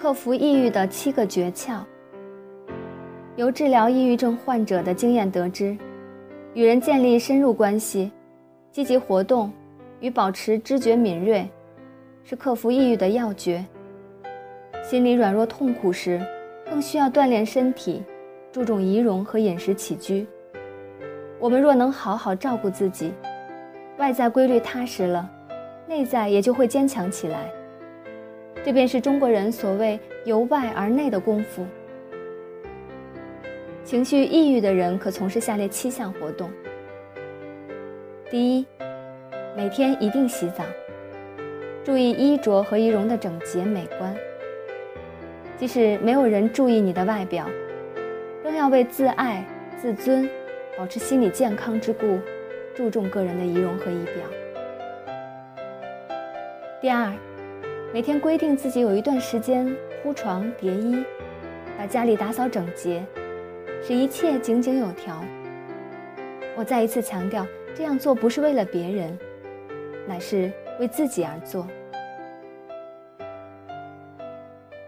克服抑郁的七个诀窍。由治疗抑郁症患者的经验得知，与人建立深入关系、积极活动与保持知觉敏锐，是克服抑郁的要诀。心理软弱痛苦时，更需要锻炼身体，注重仪容和饮食起居。我们若能好好照顾自己，外在规律踏实了，内在也就会坚强起来。这便是中国人所谓“由外而内”的功夫。情绪抑郁的人可从事下列七项活动：第一，每天一定洗澡，注意衣着和仪容的整洁美观。即使没有人注意你的外表，仍要为自爱、自尊、保持心理健康之故，注重个人的仪容和仪表。第二，每天规定自己有一段时间铺床叠衣，把家里打扫整洁。使一切井井有条。我再一次强调，这样做不是为了别人，乃是为自己而做。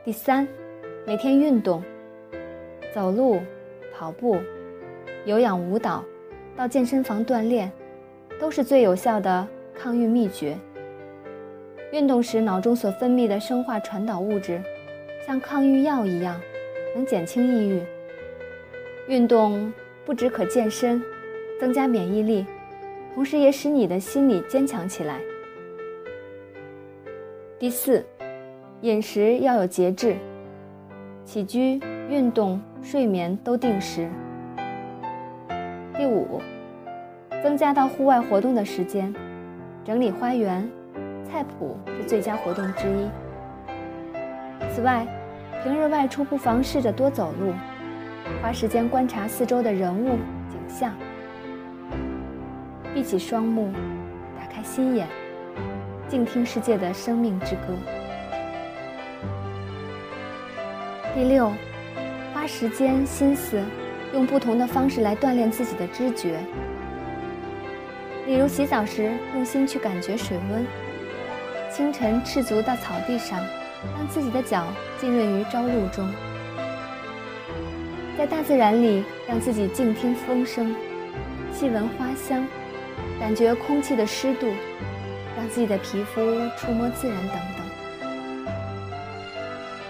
第三，每天运动，走路、跑步、有氧舞蹈，到健身房锻炼，都是最有效的抗郁秘诀。运动时脑中所分泌的生化传导物质，像抗抑郁药一样，能减轻抑郁。运动不只可健身、增加免疫力，同时也使你的心理坚强起来。第四，饮食要有节制，起居、运动、睡眠都定时。第五，增加到户外活动的时间，整理花园、菜谱是最佳活动之一。此外，平日外出不妨试着多走路。花时间观察四周的人物景象，闭起双目，打开心眼，静听世界的生命之歌。第六，花时间心思，用不同的方式来锻炼自己的知觉。例如洗澡时，用心去感觉水温；清晨赤足到草地上，让自己的脚浸润于朝露中。在大自然里，让自己静听风声，细闻花香，感觉空气的湿度，让自己的皮肤触摸自然等等。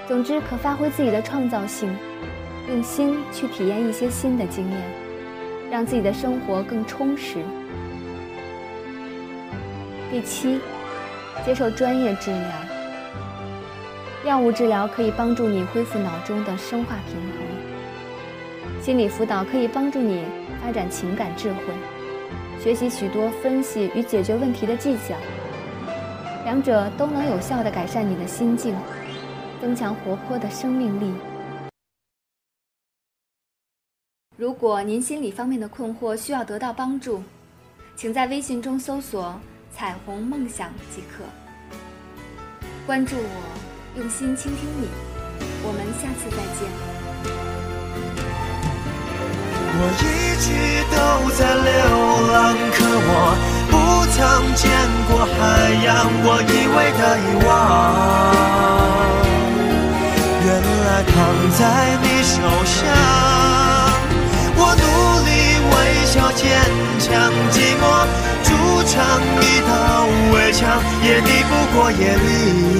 总之，可发挥自己的创造性，用心去体验一些新的经验，让自己的生活更充实。第七，接受专业治疗。药物治疗可以帮助你恢复脑中的生化平衡。心理辅导可以帮助你发展情感智慧，学习许多分析与解决问题的技巧，两者都能有效地改善你的心境，增强活泼的生命力。如果您心理方面的困惑需要得到帮助，请在微信中搜索“彩虹梦想”即可。关注我，用心倾听你，我们下次再见。我一直都在流浪，可我不曾见过海洋，我以为的遗忘，原来躺在你手上。我努力微笑坚强，寂寞像一道围墙，也抵不过夜里